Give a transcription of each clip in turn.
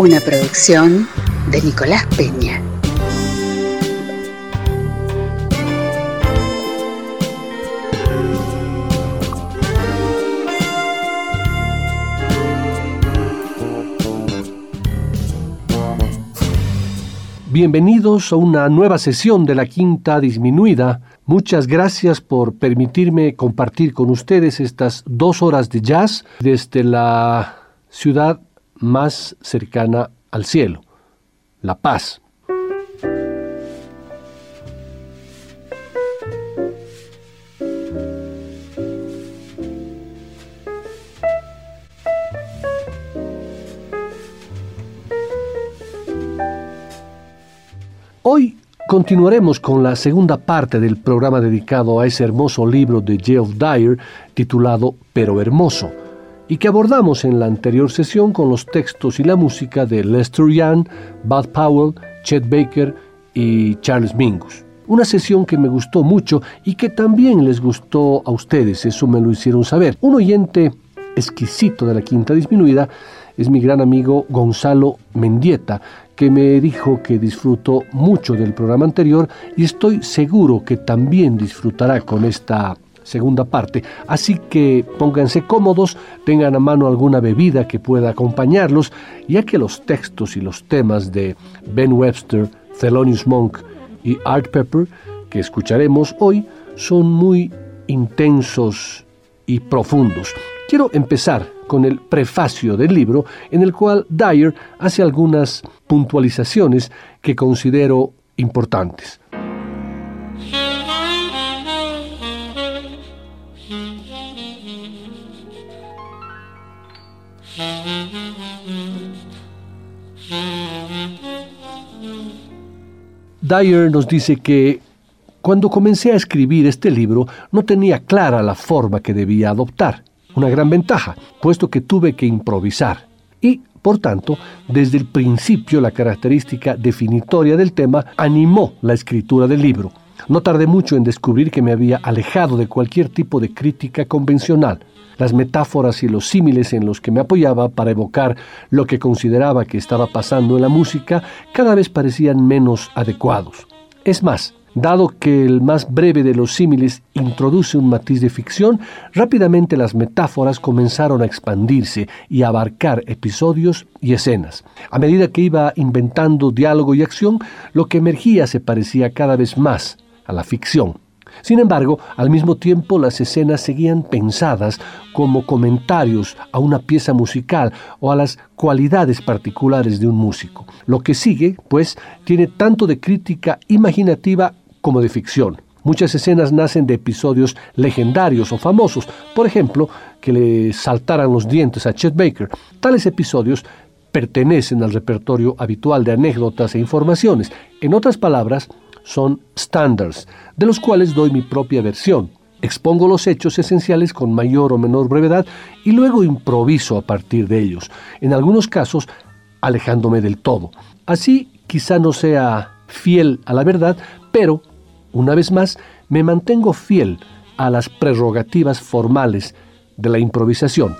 Una producción de Nicolás Peña. Bienvenidos a una nueva sesión de la Quinta Disminuida. Muchas gracias por permitirme compartir con ustedes estas dos horas de jazz desde la ciudad más cercana al cielo, La Paz. Hoy continuaremos con la segunda parte del programa dedicado a ese hermoso libro de Geoff Dyer titulado Pero Hermoso, y que abordamos en la anterior sesión con los textos y la música de Lester Young, Bud Powell, Chet Baker y Charles Mingus. Una sesión que me gustó mucho y que también les gustó a ustedes, eso me lo hicieron saber. Un oyente exquisito de la Quinta Disminuida es mi gran amigo Gonzalo Mendieta, que me dijo que disfrutó mucho del programa anterior y estoy seguro que también disfrutará con esta segunda parte. Así que pónganse cómodos, tengan a mano alguna bebida que pueda acompañarlos, ya que los textos y los temas de Ben Webster, Thelonious Monk y Art Pepper que escucharemos hoy son muy intensos y profundos. Quiero empezar con el prefacio del libro en el cual Dyer hace algunas puntualizaciones que considero importantes. Dyer nos dice que cuando comencé a escribir este libro no tenía clara la forma que debía adoptar una gran ventaja, puesto que tuve que improvisar. Y, por tanto, desde el principio la característica definitoria del tema animó la escritura del libro. No tardé mucho en descubrir que me había alejado de cualquier tipo de crítica convencional. Las metáforas y los símiles en los que me apoyaba para evocar lo que consideraba que estaba pasando en la música cada vez parecían menos adecuados. Es más, Dado que el más breve de los símiles introduce un matiz de ficción, rápidamente las metáforas comenzaron a expandirse y a abarcar episodios y escenas. A medida que iba inventando diálogo y acción, lo que emergía se parecía cada vez más a la ficción. Sin embargo, al mismo tiempo las escenas seguían pensadas como comentarios a una pieza musical o a las cualidades particulares de un músico. Lo que sigue, pues, tiene tanto de crítica imaginativa como de ficción. Muchas escenas nacen de episodios legendarios o famosos, por ejemplo, que le saltaran los dientes a Chet Baker. Tales episodios pertenecen al repertorio habitual de anécdotas e informaciones. En otras palabras, son standards, de los cuales doy mi propia versión. Expongo los hechos esenciales con mayor o menor brevedad y luego improviso a partir de ellos, en algunos casos alejándome del todo. Así quizá no sea fiel a la verdad, pero, una vez más, me mantengo fiel a las prerrogativas formales de la improvisación.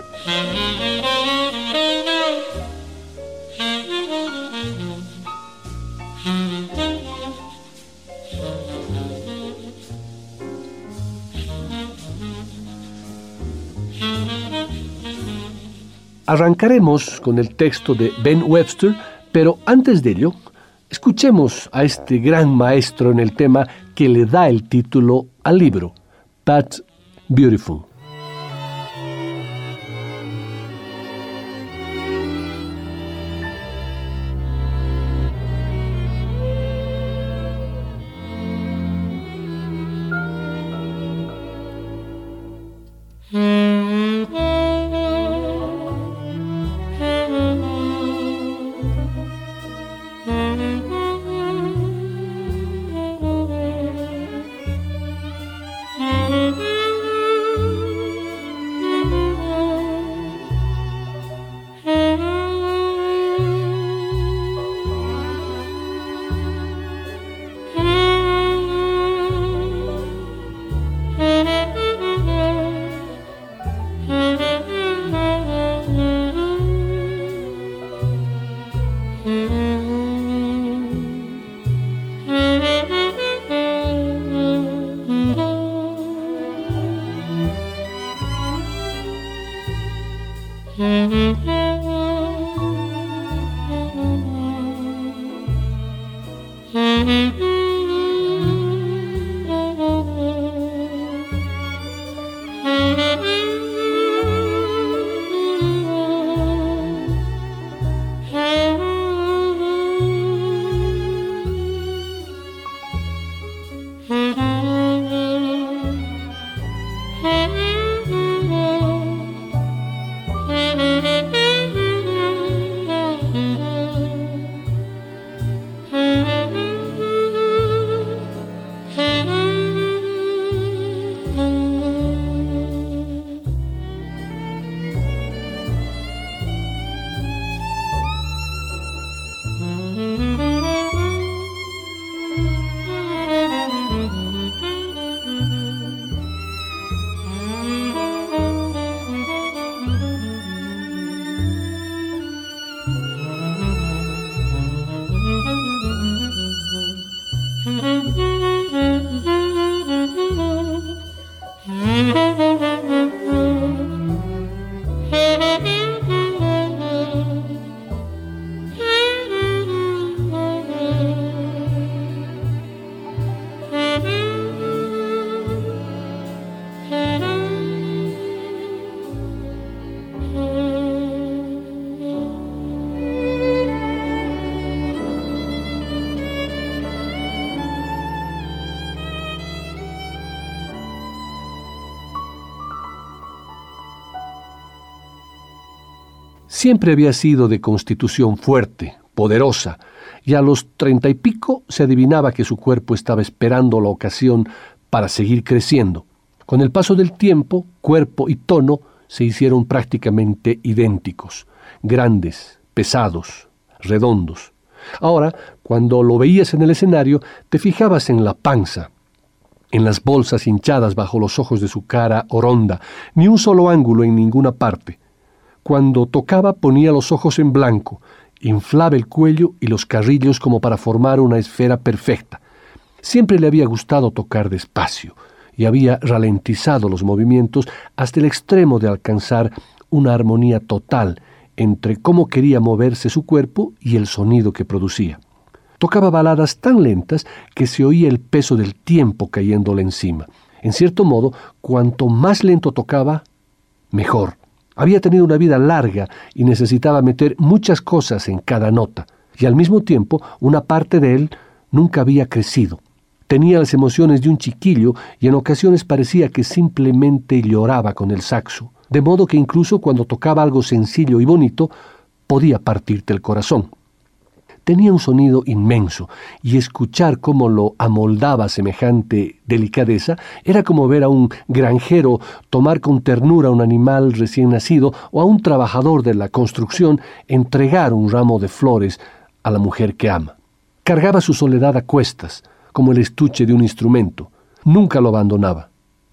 Arrancaremos con el texto de Ben Webster, pero antes de ello Escuchemos a este gran maestro en el tema que le da el título al libro, Pat Beautiful. Siempre había sido de constitución fuerte, poderosa, y a los treinta y pico se adivinaba que su cuerpo estaba esperando la ocasión para seguir creciendo. Con el paso del tiempo, cuerpo y tono se hicieron prácticamente idénticos, grandes, pesados, redondos. Ahora, cuando lo veías en el escenario, te fijabas en la panza, en las bolsas hinchadas bajo los ojos de su cara oronda, ni un solo ángulo en ninguna parte. Cuando tocaba ponía los ojos en blanco, inflaba el cuello y los carrillos como para formar una esfera perfecta. Siempre le había gustado tocar despacio y había ralentizado los movimientos hasta el extremo de alcanzar una armonía total entre cómo quería moverse su cuerpo y el sonido que producía. Tocaba baladas tan lentas que se oía el peso del tiempo cayéndole encima. En cierto modo, cuanto más lento tocaba, mejor. Había tenido una vida larga y necesitaba meter muchas cosas en cada nota, y al mismo tiempo una parte de él nunca había crecido. Tenía las emociones de un chiquillo y en ocasiones parecía que simplemente lloraba con el saxo, de modo que incluso cuando tocaba algo sencillo y bonito, podía partirte el corazón tenía un sonido inmenso, y escuchar cómo lo amoldaba semejante delicadeza era como ver a un granjero tomar con ternura a un animal recién nacido o a un trabajador de la construcción entregar un ramo de flores a la mujer que ama. Cargaba su soledad a cuestas, como el estuche de un instrumento. Nunca lo abandonaba.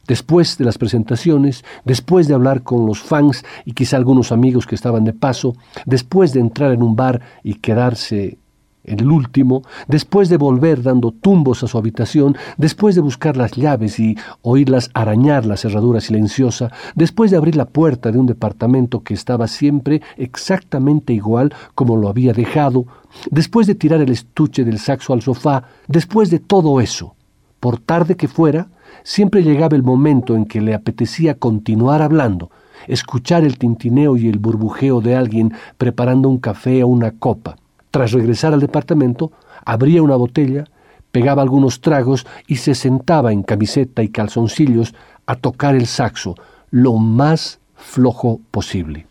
Después de las presentaciones, después de hablar con los fans y quizá algunos amigos que estaban de paso, después de entrar en un bar y quedarse el último, después de volver dando tumbos a su habitación, después de buscar las llaves y oírlas arañar la cerradura silenciosa, después de abrir la puerta de un departamento que estaba siempre exactamente igual como lo había dejado, después de tirar el estuche del saxo al sofá, después de todo eso, por tarde que fuera, siempre llegaba el momento en que le apetecía continuar hablando, escuchar el tintineo y el burbujeo de alguien preparando un café o una copa tras regresar al departamento, abría una botella, pegaba algunos tragos y se sentaba en camiseta y calzoncillos a tocar el saxo lo más flojo posible.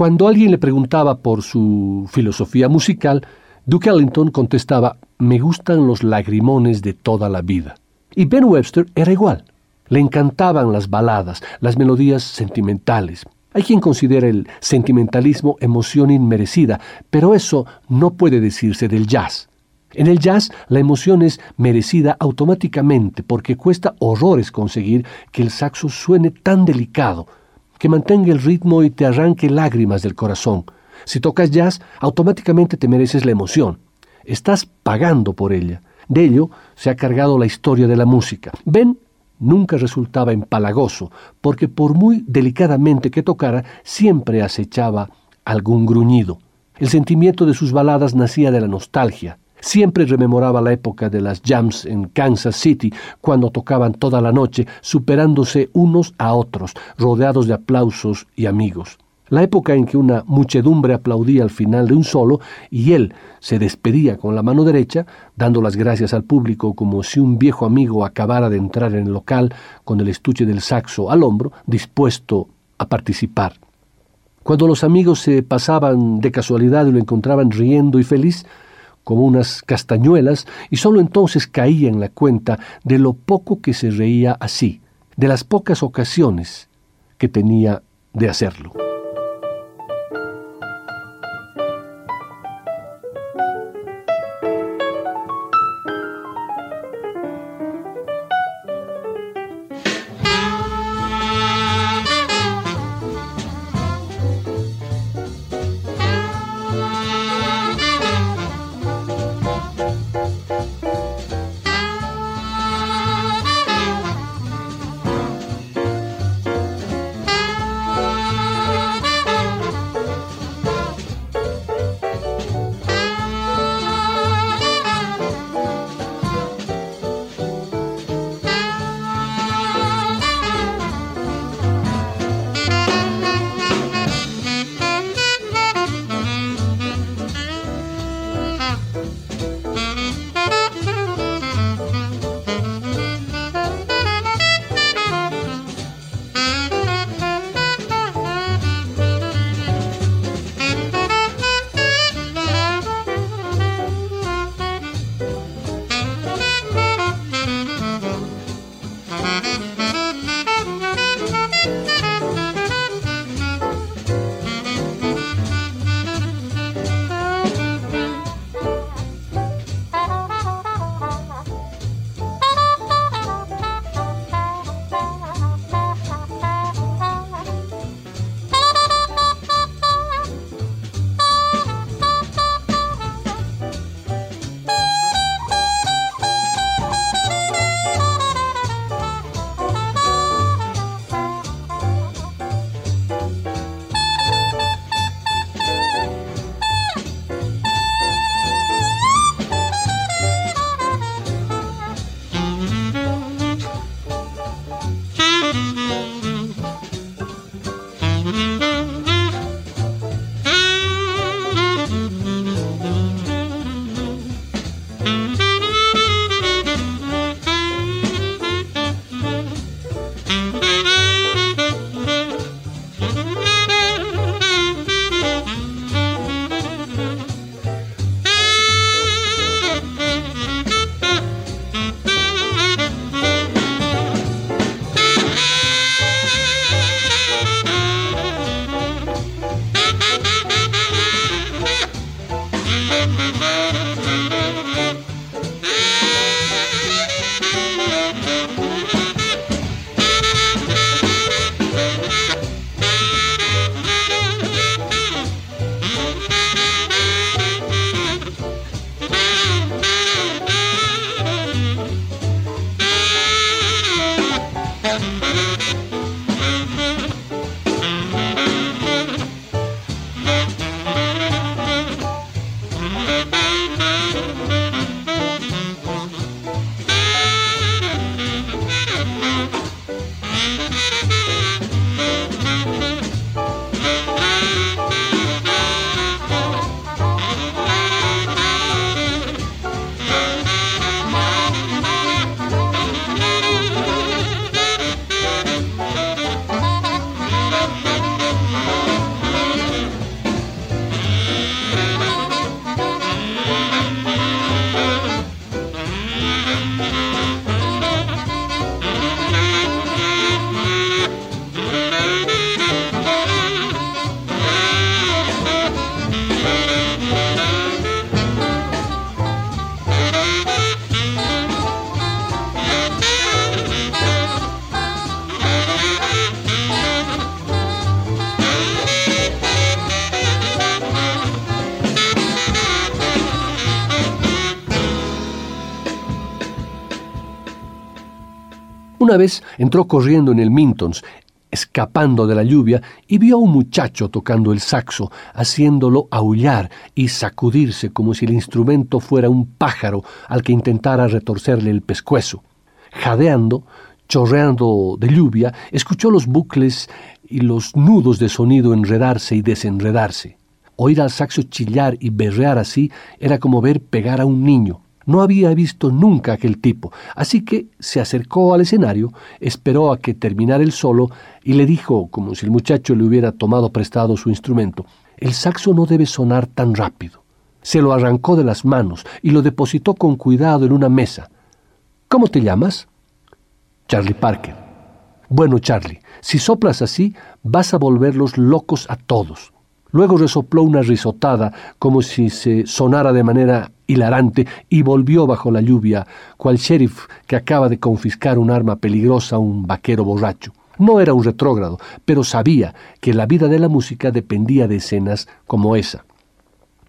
Cuando alguien le preguntaba por su filosofía musical, Duke Ellington contestaba, me gustan los lagrimones de toda la vida. Y Ben Webster era igual. Le encantaban las baladas, las melodías sentimentales. Hay quien considera el sentimentalismo emoción inmerecida, pero eso no puede decirse del jazz. En el jazz la emoción es merecida automáticamente porque cuesta horrores conseguir que el saxo suene tan delicado, que mantenga el ritmo y te arranque lágrimas del corazón. Si tocas jazz, automáticamente te mereces la emoción. Estás pagando por ella. De ello se ha cargado la historia de la música. Ben nunca resultaba empalagoso, porque por muy delicadamente que tocara, siempre acechaba algún gruñido. El sentimiento de sus baladas nacía de la nostalgia. Siempre rememoraba la época de las jams en Kansas City, cuando tocaban toda la noche, superándose unos a otros, rodeados de aplausos y amigos. La época en que una muchedumbre aplaudía al final de un solo y él se despedía con la mano derecha, dando las gracias al público como si un viejo amigo acabara de entrar en el local con el estuche del saxo al hombro, dispuesto a participar. Cuando los amigos se pasaban de casualidad y lo encontraban riendo y feliz, como unas castañuelas, y sólo entonces caía en la cuenta de lo poco que se reía así, de las pocas ocasiones que tenía de hacerlo. Una vez entró corriendo en el Mintons, escapando de la lluvia, y vio a un muchacho tocando el saxo, haciéndolo aullar y sacudirse como si el instrumento fuera un pájaro al que intentara retorcerle el pescuezo. Jadeando, chorreando de lluvia, escuchó los bucles y los nudos de sonido enredarse y desenredarse. Oír al saxo chillar y berrear así era como ver pegar a un niño. No había visto nunca aquel tipo, así que se acercó al escenario, esperó a que terminara el solo y le dijo, como si el muchacho le hubiera tomado prestado su instrumento, el saxo no debe sonar tan rápido. Se lo arrancó de las manos y lo depositó con cuidado en una mesa. ¿Cómo te llamas? Charlie Parker. Bueno, Charlie, si soplas así, vas a volverlos locos a todos. Luego resopló una risotada como si se sonara de manera hilarante y volvió bajo la lluvia, cual sheriff que acaba de confiscar un arma peligrosa a un vaquero borracho. No era un retrógrado, pero sabía que la vida de la música dependía de escenas como esa.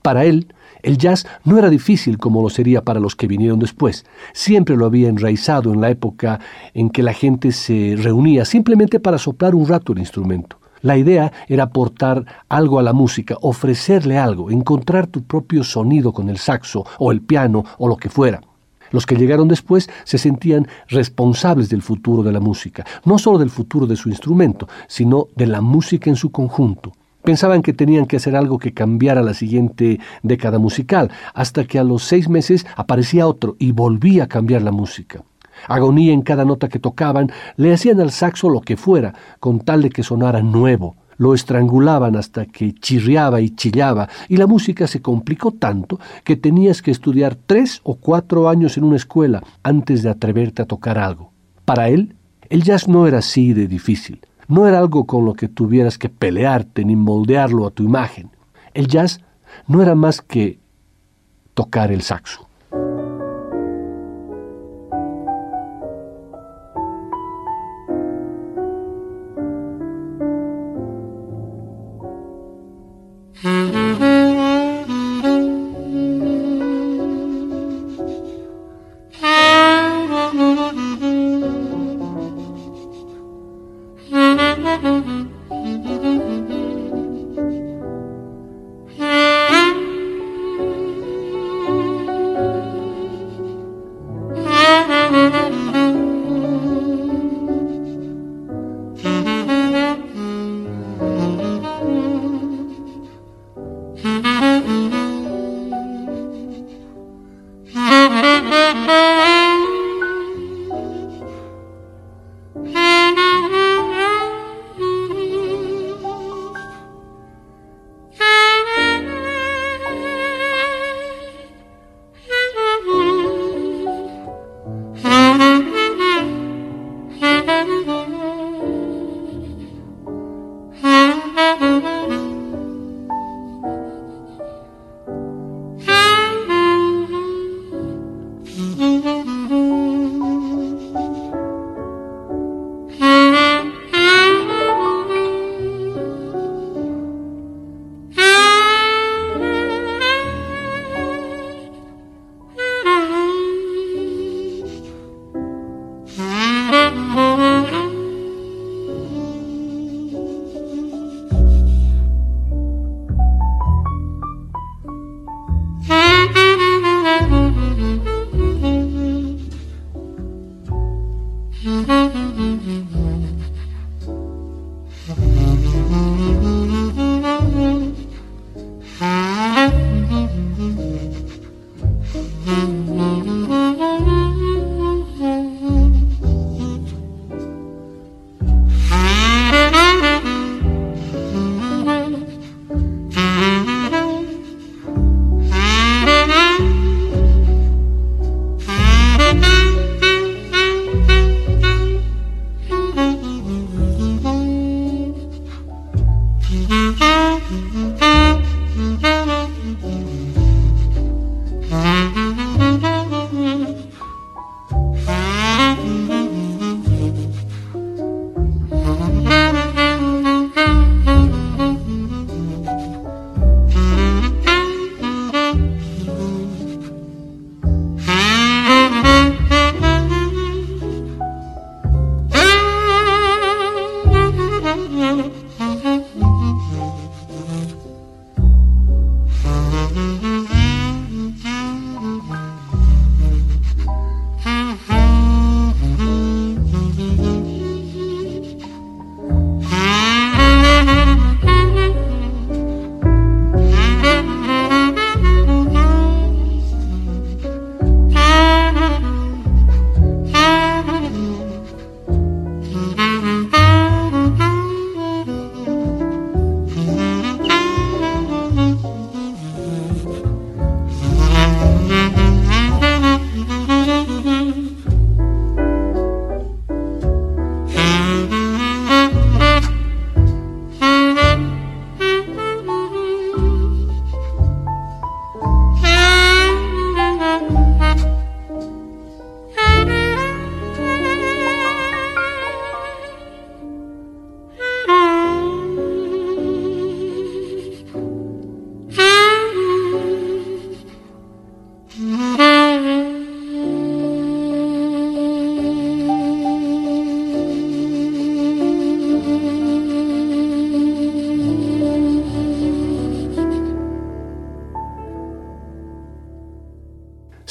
Para él, el jazz no era difícil como lo sería para los que vinieron después. Siempre lo había enraizado en la época en que la gente se reunía simplemente para soplar un rato el instrumento. La idea era aportar algo a la música, ofrecerle algo, encontrar tu propio sonido con el saxo o el piano o lo que fuera. Los que llegaron después se sentían responsables del futuro de la música, no solo del futuro de su instrumento, sino de la música en su conjunto. Pensaban que tenían que hacer algo que cambiara la siguiente década musical, hasta que a los seis meses aparecía otro y volvía a cambiar la música agonía en cada nota que tocaban, le hacían al saxo lo que fuera, con tal de que sonara nuevo. Lo estrangulaban hasta que chirriaba y chillaba, y la música se complicó tanto que tenías que estudiar tres o cuatro años en una escuela antes de atreverte a tocar algo. Para él, el jazz no era así de difícil, no era algo con lo que tuvieras que pelearte ni moldearlo a tu imagen. El jazz no era más que tocar el saxo.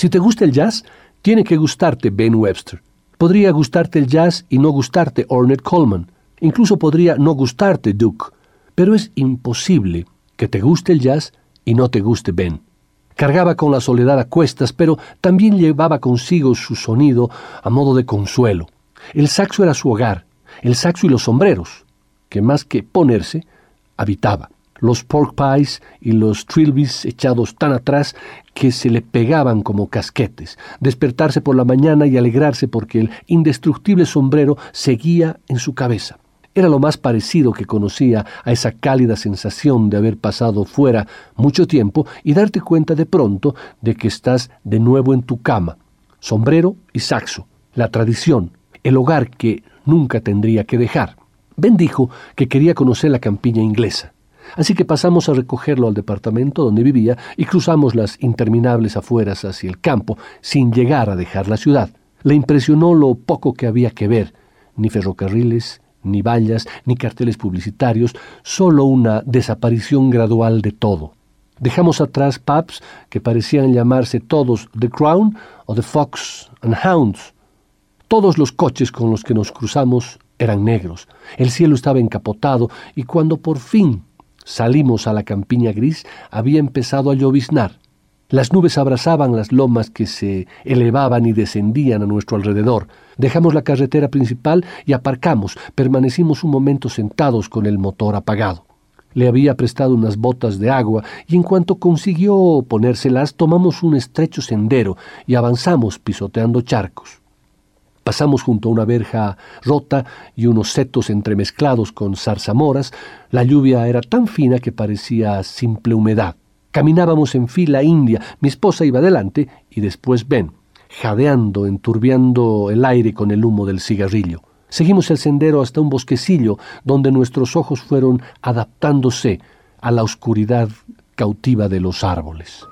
Si te gusta el jazz, tiene que gustarte Ben Webster. Podría gustarte el jazz y no gustarte Ornette Coleman. Incluso podría no gustarte Duke. Pero es imposible que te guste el jazz y no te guste Ben. Cargaba con la soledad a cuestas, pero también llevaba consigo su sonido a modo de consuelo. El saxo era su hogar, el saxo y los sombreros, que más que ponerse, habitaba. Los pork pies y los trilbies echados tan atrás que se le pegaban como casquetes, despertarse por la mañana y alegrarse porque el indestructible sombrero seguía en su cabeza. Era lo más parecido que conocía a esa cálida sensación de haber pasado fuera mucho tiempo y darte cuenta de pronto de que estás de nuevo en tu cama. Sombrero y saxo, la tradición, el hogar que nunca tendría que dejar. Ben dijo que quería conocer la campiña inglesa. Así que pasamos a recogerlo al departamento donde vivía y cruzamos las interminables afueras hacia el campo, sin llegar a dejar la ciudad. Le impresionó lo poco que había que ver, ni ferrocarriles, ni vallas, ni carteles publicitarios, solo una desaparición gradual de todo. Dejamos atrás pubs que parecían llamarse todos The Crown o The Fox and Hounds. Todos los coches con los que nos cruzamos eran negros. El cielo estaba encapotado y cuando por fin salimos a la campiña gris había empezado a lloviznar. Las nubes abrazaban las lomas que se elevaban y descendían a nuestro alrededor. Dejamos la carretera principal y aparcamos. Permanecimos un momento sentados con el motor apagado. Le había prestado unas botas de agua y en cuanto consiguió ponérselas tomamos un estrecho sendero y avanzamos pisoteando charcos. Pasamos junto a una verja rota y unos setos entremezclados con zarzamoras. La lluvia era tan fina que parecía simple humedad. Caminábamos en fila india, mi esposa iba delante y después Ben, jadeando, enturbiando el aire con el humo del cigarrillo. Seguimos el sendero hasta un bosquecillo donde nuestros ojos fueron adaptándose a la oscuridad cautiva de los árboles.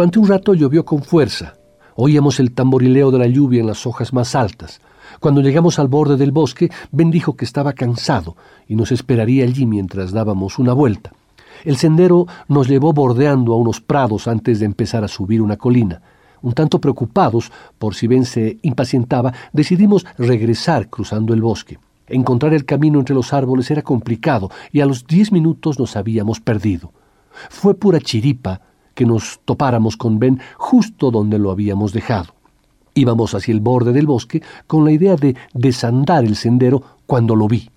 Durante un rato llovió con fuerza. Oíamos el tamborileo de la lluvia en las hojas más altas. Cuando llegamos al borde del bosque, Ben dijo que estaba cansado y nos esperaría allí mientras dábamos una vuelta. El sendero nos llevó bordeando a unos prados antes de empezar a subir una colina. Un tanto preocupados por si Ben se impacientaba, decidimos regresar cruzando el bosque. Encontrar el camino entre los árboles era complicado y a los diez minutos nos habíamos perdido. Fue pura chiripa que nos topáramos con Ben justo donde lo habíamos dejado. Íbamos hacia el borde del bosque con la idea de desandar el sendero cuando lo vi.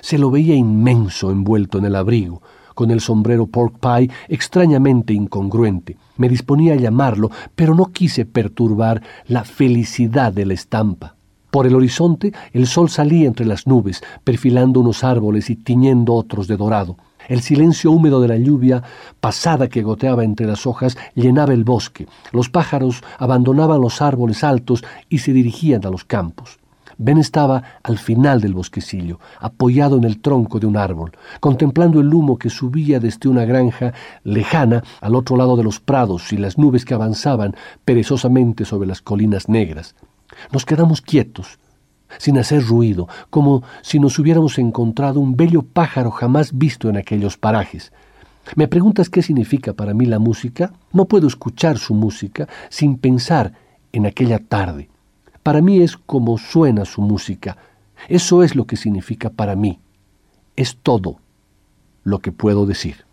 Se lo veía inmenso envuelto en el abrigo, con el sombrero pork pie extrañamente incongruente. Me disponía a llamarlo, pero no quise perturbar la felicidad de la estampa. Por el horizonte el sol salía entre las nubes, perfilando unos árboles y tiñendo otros de dorado. El silencio húmedo de la lluvia pasada que goteaba entre las hojas llenaba el bosque. Los pájaros abandonaban los árboles altos y se dirigían a los campos. Ben estaba al final del bosquecillo, apoyado en el tronco de un árbol, contemplando el humo que subía desde una granja lejana al otro lado de los prados y las nubes que avanzaban perezosamente sobre las colinas negras. Nos quedamos quietos, sin hacer ruido, como si nos hubiéramos encontrado un bello pájaro jamás visto en aquellos parajes. ¿Me preguntas qué significa para mí la música? No puedo escuchar su música sin pensar en aquella tarde. Para mí es como suena su música. Eso es lo que significa para mí. Es todo lo que puedo decir.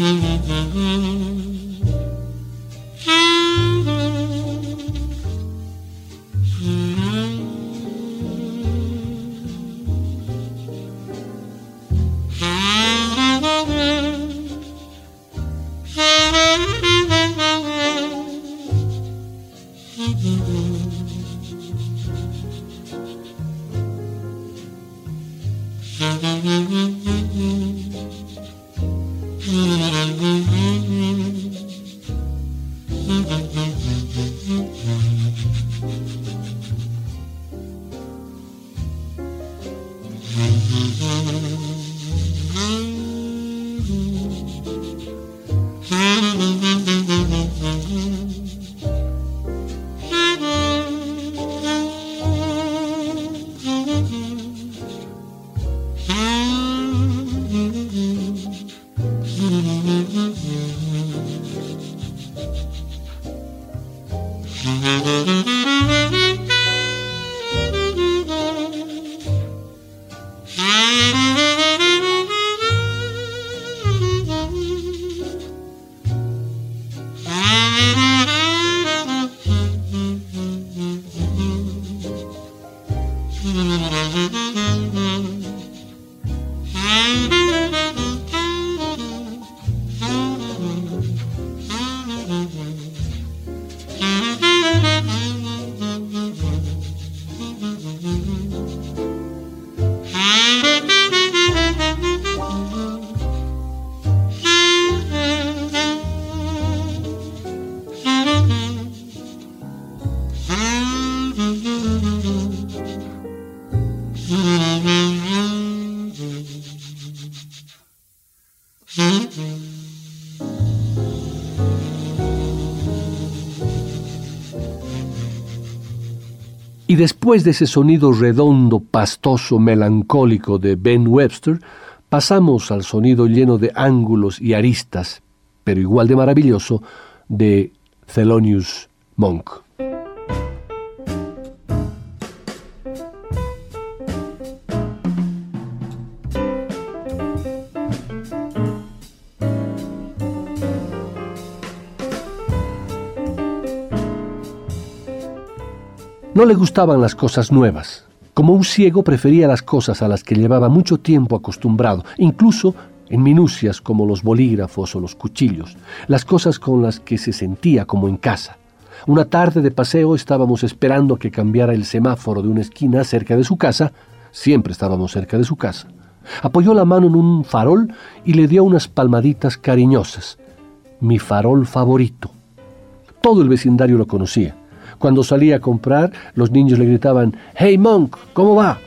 Mm-hmm. Después de ese sonido redondo, pastoso, melancólico de Ben Webster, pasamos al sonido lleno de ángulos y aristas, pero igual de maravilloso, de Thelonious Monk. No le gustaban las cosas nuevas. Como un ciego prefería las cosas a las que llevaba mucho tiempo acostumbrado, incluso en minucias como los bolígrafos o los cuchillos, las cosas con las que se sentía como en casa. Una tarde de paseo estábamos esperando que cambiara el semáforo de una esquina cerca de su casa, siempre estábamos cerca de su casa. Apoyó la mano en un farol y le dio unas palmaditas cariñosas. Mi farol favorito. Todo el vecindario lo conocía. Cuando salía a comprar, los niños le gritaban, Hey Monk, ¿cómo va?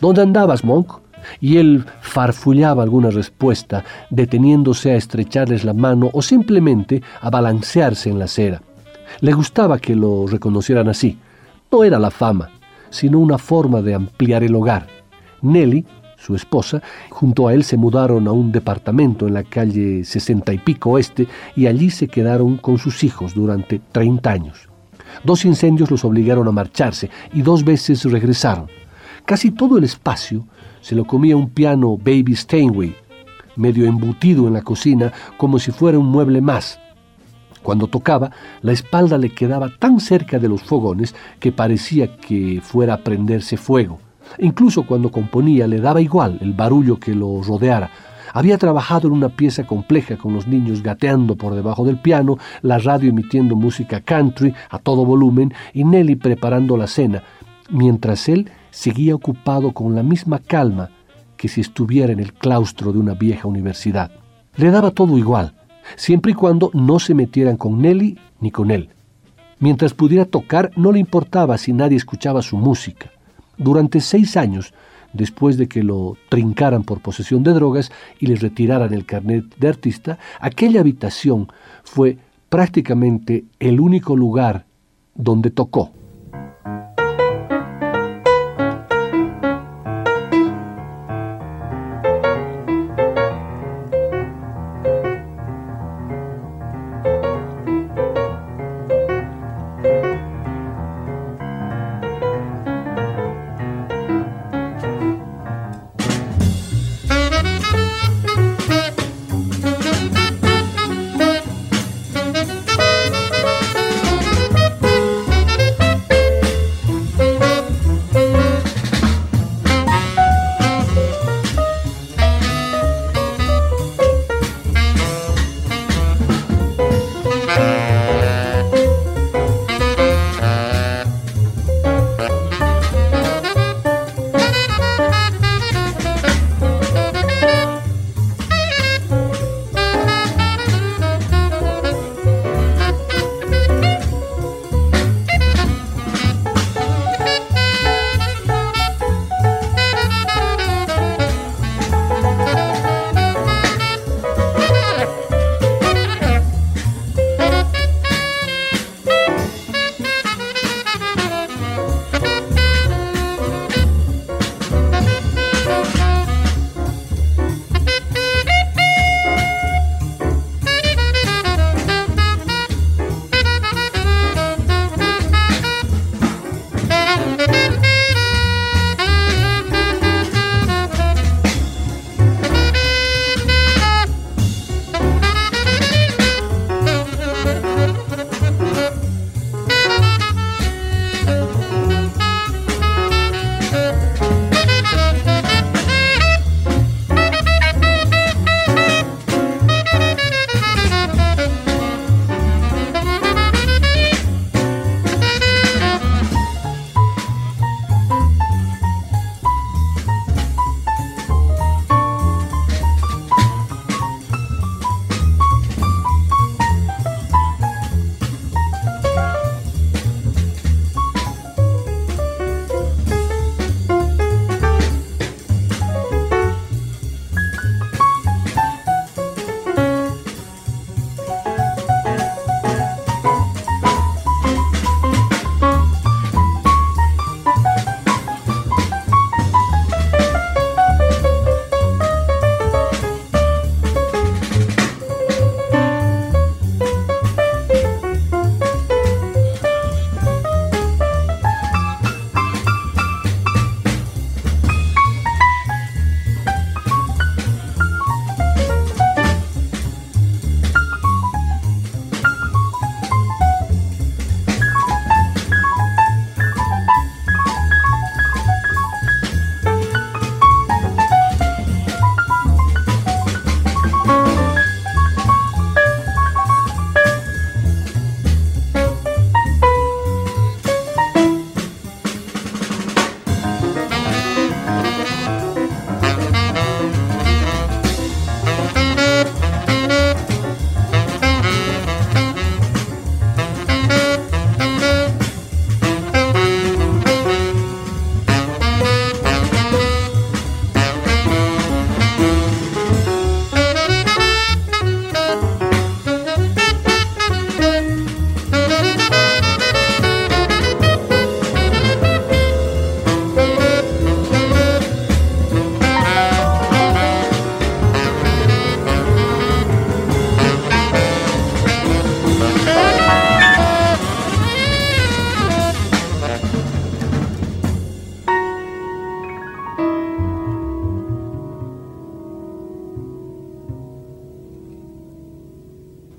¿Dónde andabas, Monk? Y él farfullaba alguna respuesta, deteniéndose a estrecharles la mano o simplemente a balancearse en la acera. Le gustaba que lo reconocieran así. No era la fama, sino una forma de ampliar el hogar. Nelly, su esposa, junto a él se mudaron a un departamento en la calle sesenta y pico oeste y allí se quedaron con sus hijos durante 30 años. Dos incendios los obligaron a marcharse y dos veces regresaron. Casi todo el espacio se lo comía un piano Baby Steinway, medio embutido en la cocina como si fuera un mueble más. Cuando tocaba, la espalda le quedaba tan cerca de los fogones que parecía que fuera a prenderse fuego. Incluso cuando componía le daba igual el barullo que lo rodeara, había trabajado en una pieza compleja con los niños gateando por debajo del piano, la radio emitiendo música country a todo volumen y Nelly preparando la cena, mientras él seguía ocupado con la misma calma que si estuviera en el claustro de una vieja universidad. Le daba todo igual, siempre y cuando no se metieran con Nelly ni con él. Mientras pudiera tocar, no le importaba si nadie escuchaba su música. Durante seis años después de que lo trincaran por posesión de drogas y le retiraran el carnet de artista, aquella habitación fue prácticamente el único lugar donde tocó.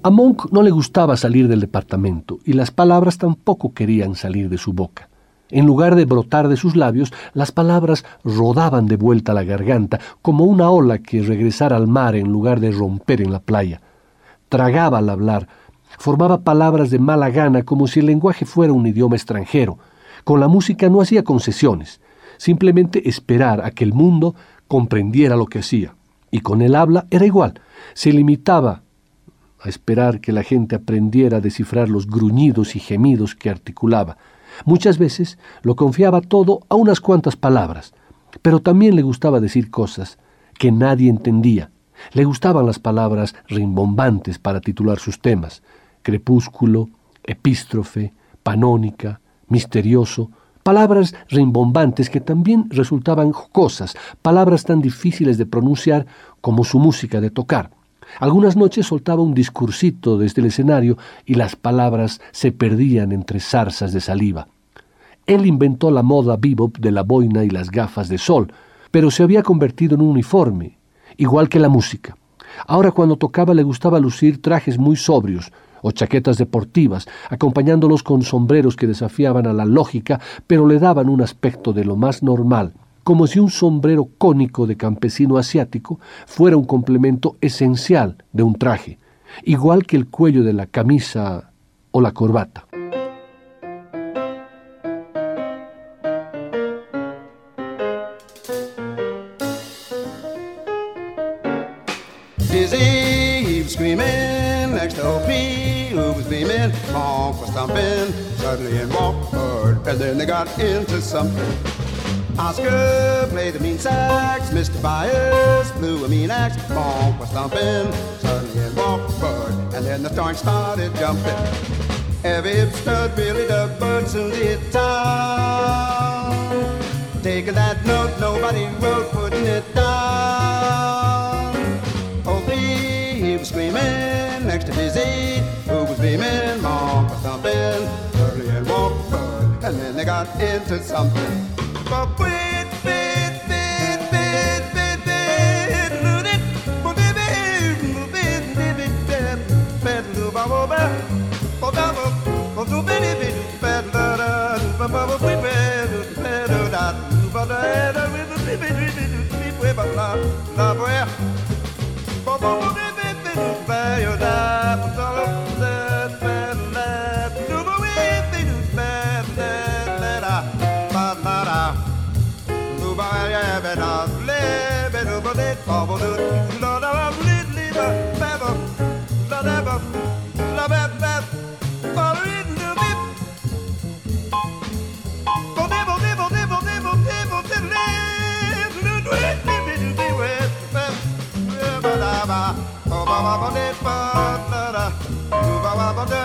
A Monk no le gustaba salir del departamento y las palabras tampoco querían salir de su boca. En lugar de brotar de sus labios, las palabras rodaban de vuelta a la garganta, como una ola que regresara al mar en lugar de romper en la playa. Tragaba al hablar, formaba palabras de mala gana como si el lenguaje fuera un idioma extranjero. Con la música no hacía concesiones, simplemente esperar a que el mundo comprendiera lo que hacía. Y con el habla era igual, se limitaba a esperar que la gente aprendiera a descifrar los gruñidos y gemidos que articulaba. Muchas veces lo confiaba todo a unas cuantas palabras, pero también le gustaba decir cosas que nadie entendía. Le gustaban las palabras rimbombantes para titular sus temas, crepúsculo, epístrofe, panónica, misterioso, palabras rimbombantes que también resultaban jocosas, palabras tan difíciles de pronunciar como su música de tocar. Algunas noches soltaba un discursito desde el escenario y las palabras se perdían entre zarzas de saliva. Él inventó la moda bebop de la boina y las gafas de sol, pero se había convertido en un uniforme, igual que la música. Ahora cuando tocaba le gustaba lucir trajes muy sobrios o chaquetas deportivas, acompañándolos con sombreros que desafiaban a la lógica, pero le daban un aspecto de lo más normal, como si un sombrero cónico de campesino asiático fuera un complemento esencial de un traje, igual que el cuello de la camisa o la corbata. Oscar played the mean sax, Mr. Byers blew a mean axe, bonk was thumping, suddenly in walked Bud, and then the storm started jumping. Every hipster really dug Bud soon hit town. Taking that note, nobody wrote, putting it down. Oh, he was screaming next to Busy, who was beaming, bonk was thumping, suddenly in walked Bud, and then they got into something. La, la, la, la, la, Bobby.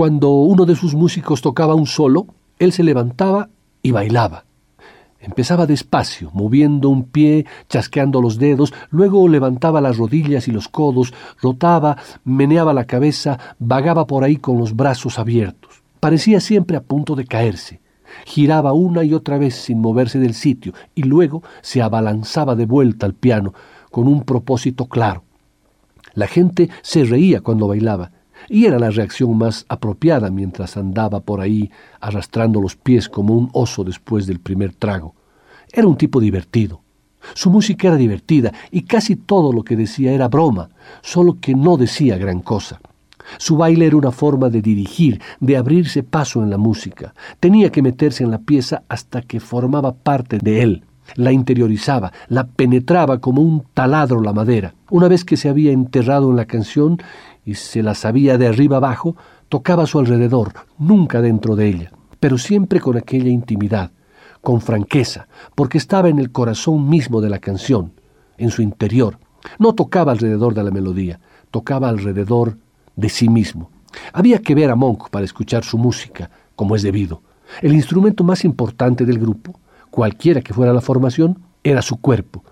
Cuando uno de sus músicos tocaba un solo, él se levantaba y bailaba. Empezaba despacio, moviendo un pie, chasqueando los dedos, luego levantaba las rodillas y los codos, rotaba, meneaba la cabeza, vagaba por ahí con los brazos abiertos. Parecía siempre a punto de caerse. Giraba una y otra vez sin moverse del sitio y luego se abalanzaba de vuelta al piano con un propósito claro. La gente se reía cuando bailaba y era la reacción más apropiada mientras andaba por ahí arrastrando los pies como un oso después del primer trago. Era un tipo divertido. Su música era divertida y casi todo lo que decía era broma, solo que no decía gran cosa. Su baile era una forma de dirigir, de abrirse paso en la música. Tenía que meterse en la pieza hasta que formaba parte de él. La interiorizaba, la penetraba como un taladro la madera. Una vez que se había enterrado en la canción y se la sabía de arriba abajo, tocaba a su alrededor, nunca dentro de ella, pero siempre con aquella intimidad, con franqueza, porque estaba en el corazón mismo de la canción, en su interior. No tocaba alrededor de la melodía, tocaba alrededor de sí mismo. Había que ver a Monk para escuchar su música, como es debido. El instrumento más importante del grupo, cualquiera que fuera la formación, era su cuerpo.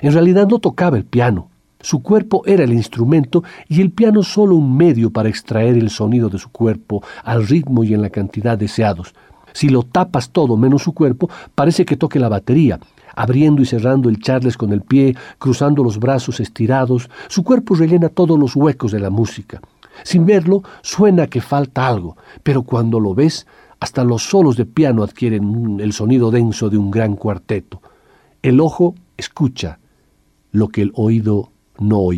En realidad no tocaba el piano, su cuerpo era el instrumento y el piano solo un medio para extraer el sonido de su cuerpo al ritmo y en la cantidad deseados. Si lo tapas todo menos su cuerpo, parece que toque la batería, abriendo y cerrando el charles con el pie, cruzando los brazos estirados, su cuerpo rellena todos los huecos de la música. Sin verlo, suena que falta algo, pero cuando lo ves, hasta los solos de piano adquieren el sonido denso de un gran cuarteto. El ojo escucha lo que el oído no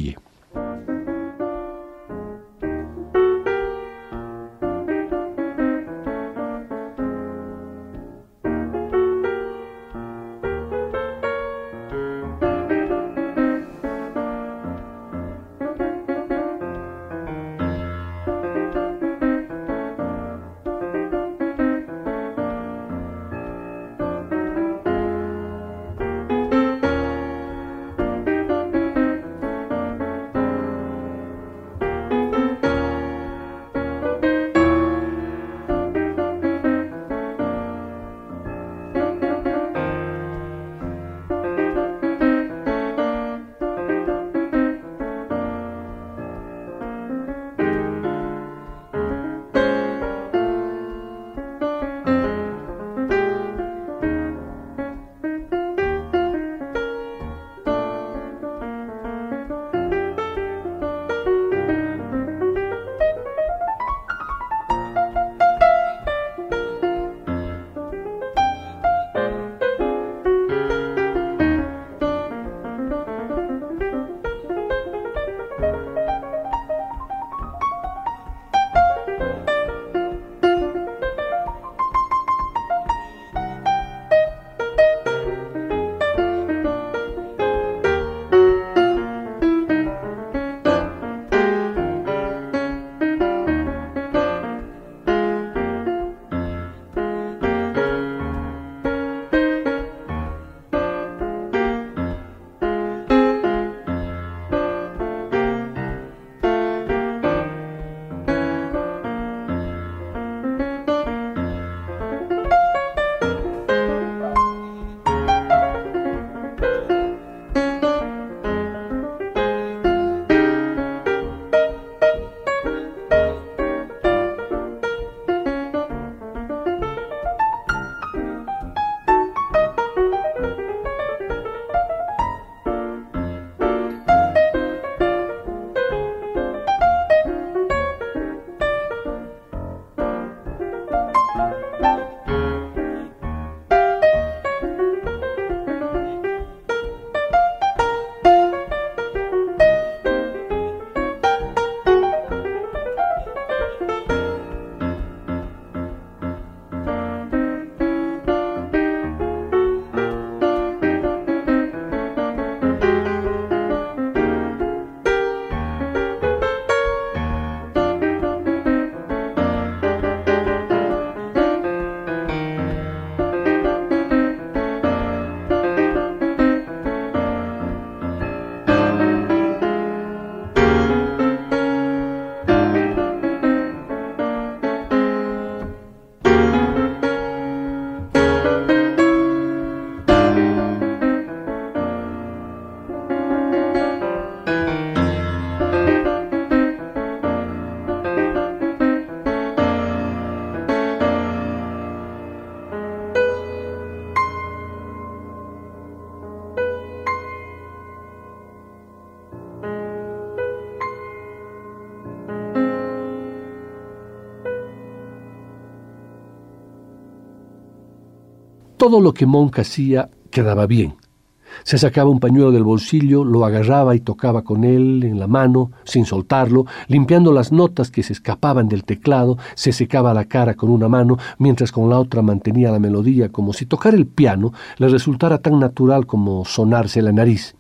Todo lo que Monk hacía quedaba bien. Se sacaba un pañuelo del bolsillo, lo agarraba y tocaba con él en la mano, sin soltarlo, limpiando las notas que se escapaban del teclado, se secaba la cara con una mano, mientras con la otra mantenía la melodía, como si tocar el piano le resultara tan natural como sonarse la nariz.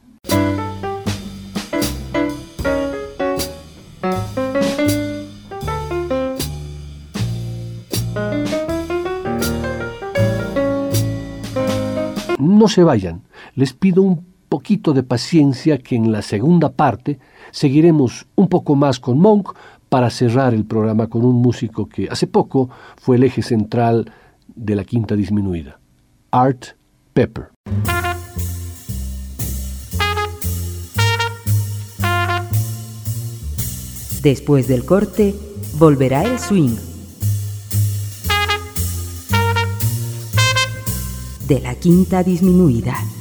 No se vayan les pido un poquito de paciencia que en la segunda parte seguiremos un poco más con Monk para cerrar el programa con un músico que hace poco fue el eje central de la quinta disminuida, Art Pepper. Después del corte, volverá el swing. De la quinta disminuida.